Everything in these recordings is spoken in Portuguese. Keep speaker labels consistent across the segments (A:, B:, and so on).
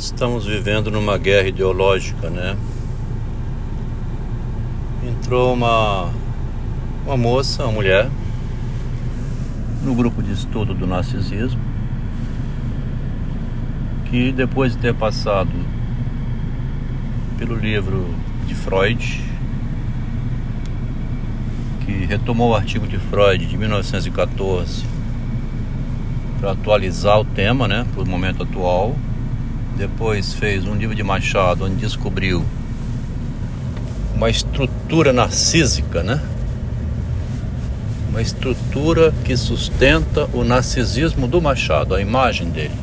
A: Estamos vivendo numa guerra ideológica, né? Entrou uma uma moça, uma mulher, no grupo de estudo do narcisismo, que depois de ter passado pelo livro de Freud, que retomou o artigo de Freud de 1914 para atualizar o tema, né, para o momento atual. Depois fez um livro de Machado onde descobriu uma estrutura narcísica, né? Uma estrutura que sustenta o narcisismo do Machado, a imagem dele.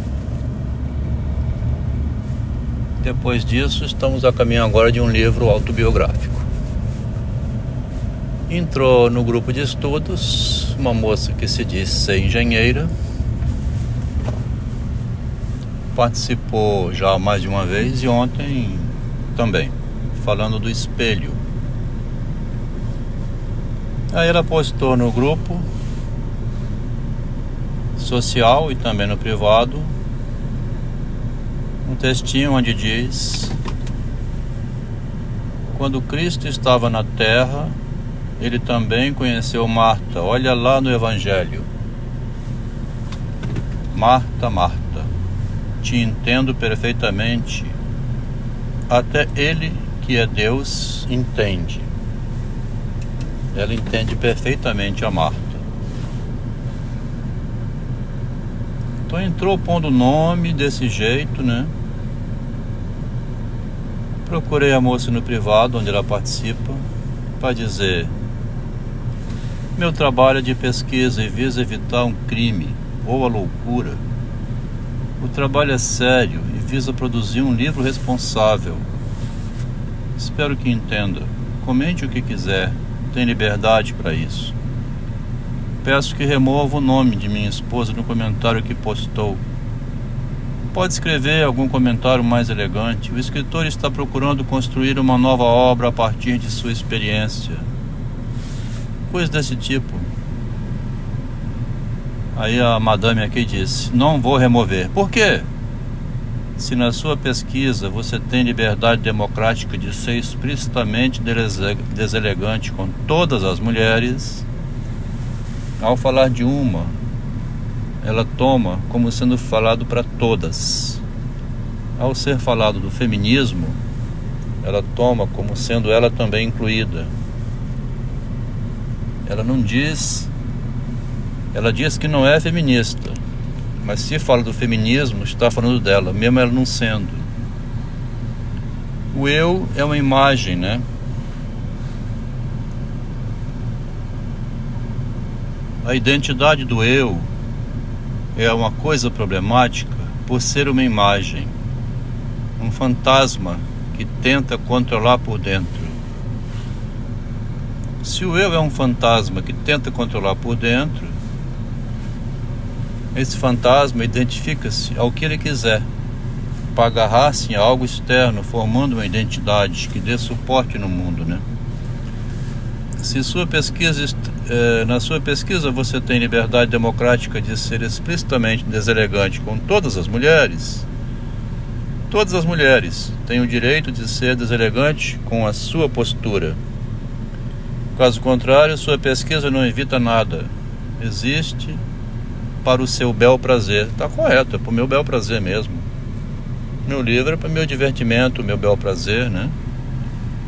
A: Depois disso, estamos a caminho agora de um livro autobiográfico. Entrou no grupo de estudos uma moça que se diz ser engenheira. Participou já mais de uma vez e ontem também, falando do espelho. Aí ela postou no grupo social e também no privado um textinho onde diz: Quando Cristo estava na terra, ele também conheceu Marta. Olha lá no Evangelho. Marta, Marta, te entendo perfeitamente. Até ele, que é Deus, entende. Ela entende perfeitamente a Marta. Então entrou pondo o nome desse jeito, né? Procurei a moça no privado, onde ela participa, para dizer: Meu trabalho é de pesquisa e visa evitar um crime ou a loucura. O trabalho é sério e visa produzir um livro responsável. Espero que entenda. Comente o que quiser, tem liberdade para isso. Peço que remova o nome de minha esposa no comentário que postou pode escrever algum comentário mais elegante. O escritor está procurando construir uma nova obra a partir de sua experiência. Coisa desse tipo. Aí a madame aqui disse: Não vou remover. Por quê? Se na sua pesquisa você tem liberdade democrática de ser explicitamente deselegante com todas as mulheres, ao falar de uma, ela toma como sendo falado para todas. Ao ser falado do feminismo, ela toma como sendo ela também incluída. Ela não diz, ela diz que não é feminista, mas se fala do feminismo, está falando dela, mesmo ela não sendo. O eu é uma imagem, né? A identidade do eu é uma coisa problemática por ser uma imagem, um fantasma que tenta controlar por dentro. Se o eu é um fantasma que tenta controlar por dentro, esse fantasma identifica-se ao que ele quiser, para agarrar-se em algo externo, formando uma identidade que dê suporte no mundo, né? Se sua pesquisa, eh, na sua pesquisa você tem liberdade democrática de ser explicitamente deselegante com todas as mulheres, todas as mulheres têm o direito de ser deselegante com a sua postura. Caso contrário, sua pesquisa não evita nada. Existe para o seu bel prazer. Está correto, é para o meu bel prazer mesmo. Meu livro é para o meu divertimento, meu bel prazer, né?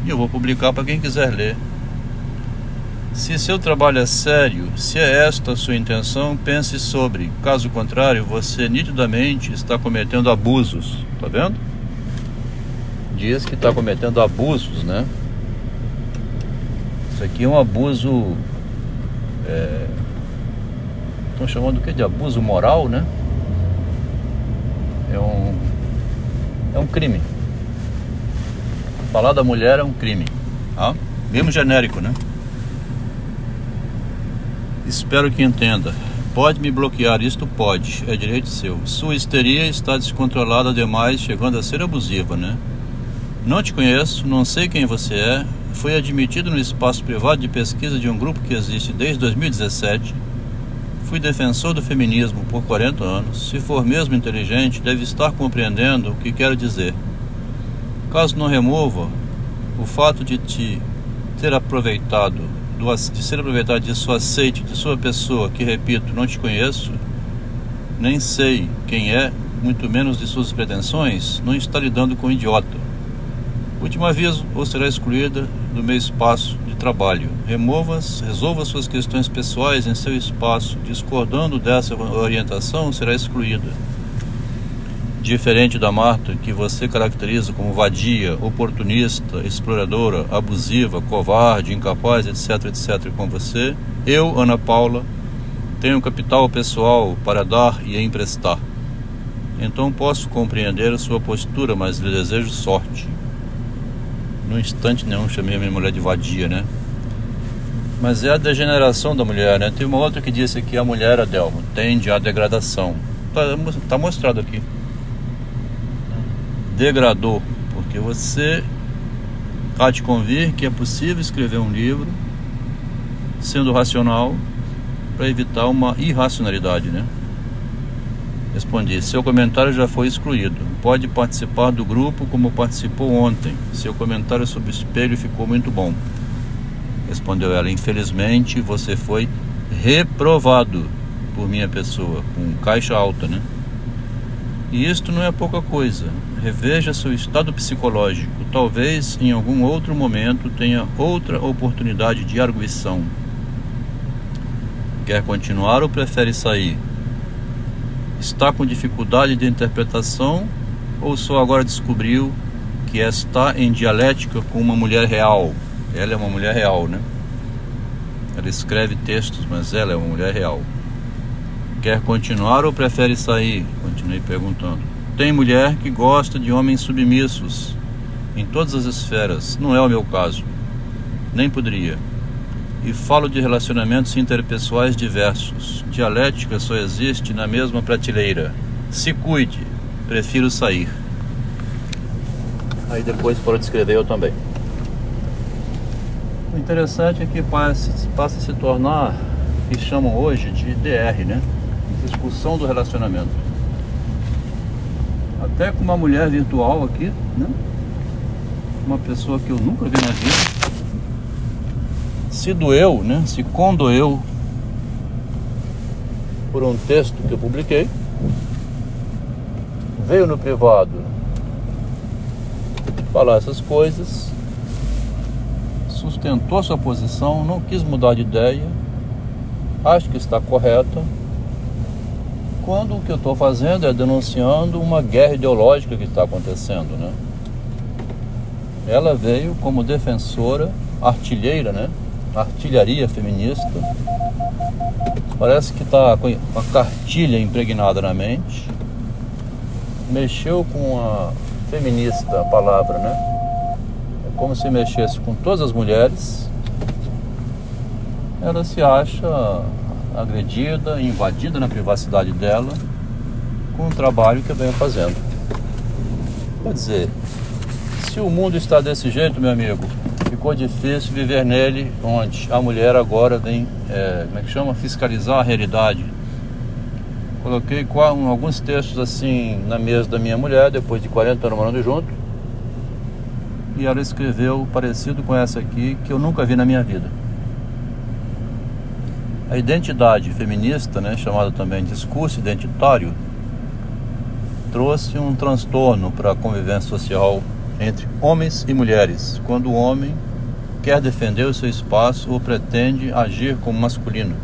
A: E eu vou publicar para quem quiser ler. Se seu trabalho é sério, se é esta a sua intenção, pense sobre. Caso contrário, você nitidamente está cometendo abusos. Tá vendo? Diz que está cometendo abusos, né? Isso aqui é um abuso. É... Estão chamando o que de abuso moral, né? É um. É um crime. Falar da mulher é um crime. Ah? Mesmo genérico, né? Espero que entenda. Pode me bloquear, isto pode, é direito seu. Sua histeria está descontrolada demais, chegando a ser abusiva, né? Não te conheço, não sei quem você é. Foi admitido no espaço privado de pesquisa de um grupo que existe desde 2017. Fui defensor do feminismo por 40 anos. Se for mesmo inteligente, deve estar compreendendo o que quero dizer. Caso não remova o fato de te ter aproveitado, de ser aproveitado de sua aceite, de sua pessoa, que repito, não te conheço, nem sei quem é, muito menos de suas pretensões, não está lidando com um idiota. Último aviso, ou será excluída do meu espaço trabalho. Remova, resolva suas questões pessoais em seu espaço. Discordando dessa orientação, será excluída. Diferente da Marta, que você caracteriza como vadia, oportunista, exploradora, abusiva, covarde, incapaz, etc, etc, com você, eu, Ana Paula, tenho capital pessoal para dar e emprestar. Então posso compreender a sua postura, mas lhe desejo sorte. No instante nenhum chamei a minha mulher de vadia, né? Mas é a degeneração da mulher, né? Tem uma outra que disse que a mulher, Adelmo, tende à degradação. Tá, tá mostrado aqui degradou, porque você há de convir que é possível escrever um livro sendo racional para evitar uma irracionalidade, né? Respondi: seu comentário já foi excluído. Pode participar do grupo como participou ontem. Seu comentário sobre o espelho ficou muito bom. Respondeu ela: infelizmente você foi reprovado por minha pessoa, com caixa alta, né? E isto não é pouca coisa. Reveja seu estado psicológico. Talvez em algum outro momento tenha outra oportunidade de arguição. Quer continuar ou prefere sair? Está com dificuldade de interpretação ou só agora descobriu que está em dialética com uma mulher real? Ela é uma mulher real, né? Ela escreve textos, mas ela é uma mulher real. Quer continuar ou prefere sair? Continuei perguntando. Tem mulher que gosta de homens submissos em todas as esferas. Não é o meu caso. Nem poderia. E falo de relacionamentos interpessoais diversos. Dialética só existe na mesma prateleira. Se cuide, prefiro sair. Aí depois para descrever eu também. O interessante é que passa, passa a se tornar o que chamam hoje de DR, né? discussão do relacionamento. Até com uma mulher virtual aqui, né? Uma pessoa que eu nunca vi na vida. Se doeu, né? Se condoeu por um texto que eu publiquei. Veio no privado falar essas coisas. Sustentou sua posição, não quis mudar de ideia. Acho que está correta quando o que eu estou fazendo é denunciando uma guerra ideológica que está acontecendo, né? Ela veio como defensora, artilheira, né? Artilharia feminista. Parece que está com uma cartilha impregnada na mente. Mexeu com a feminista a palavra, né? É como se mexesse com todas as mulheres. Ela se acha agredida, invadida na privacidade dela com o trabalho que eu venho fazendo. Quer dizer, se o mundo está desse jeito, meu amigo, ficou difícil viver nele, onde a mulher agora vem, é, como é que chama? Fiscalizar a realidade. Coloquei alguns textos assim na mesa da minha mulher, depois de 40 anos morando junto. E ela escreveu parecido com essa aqui, que eu nunca vi na minha vida. A identidade feminista, né, chamada também discurso identitário, trouxe um transtorno para a convivência social entre homens e mulheres, quando o homem quer defender o seu espaço ou pretende agir como masculino.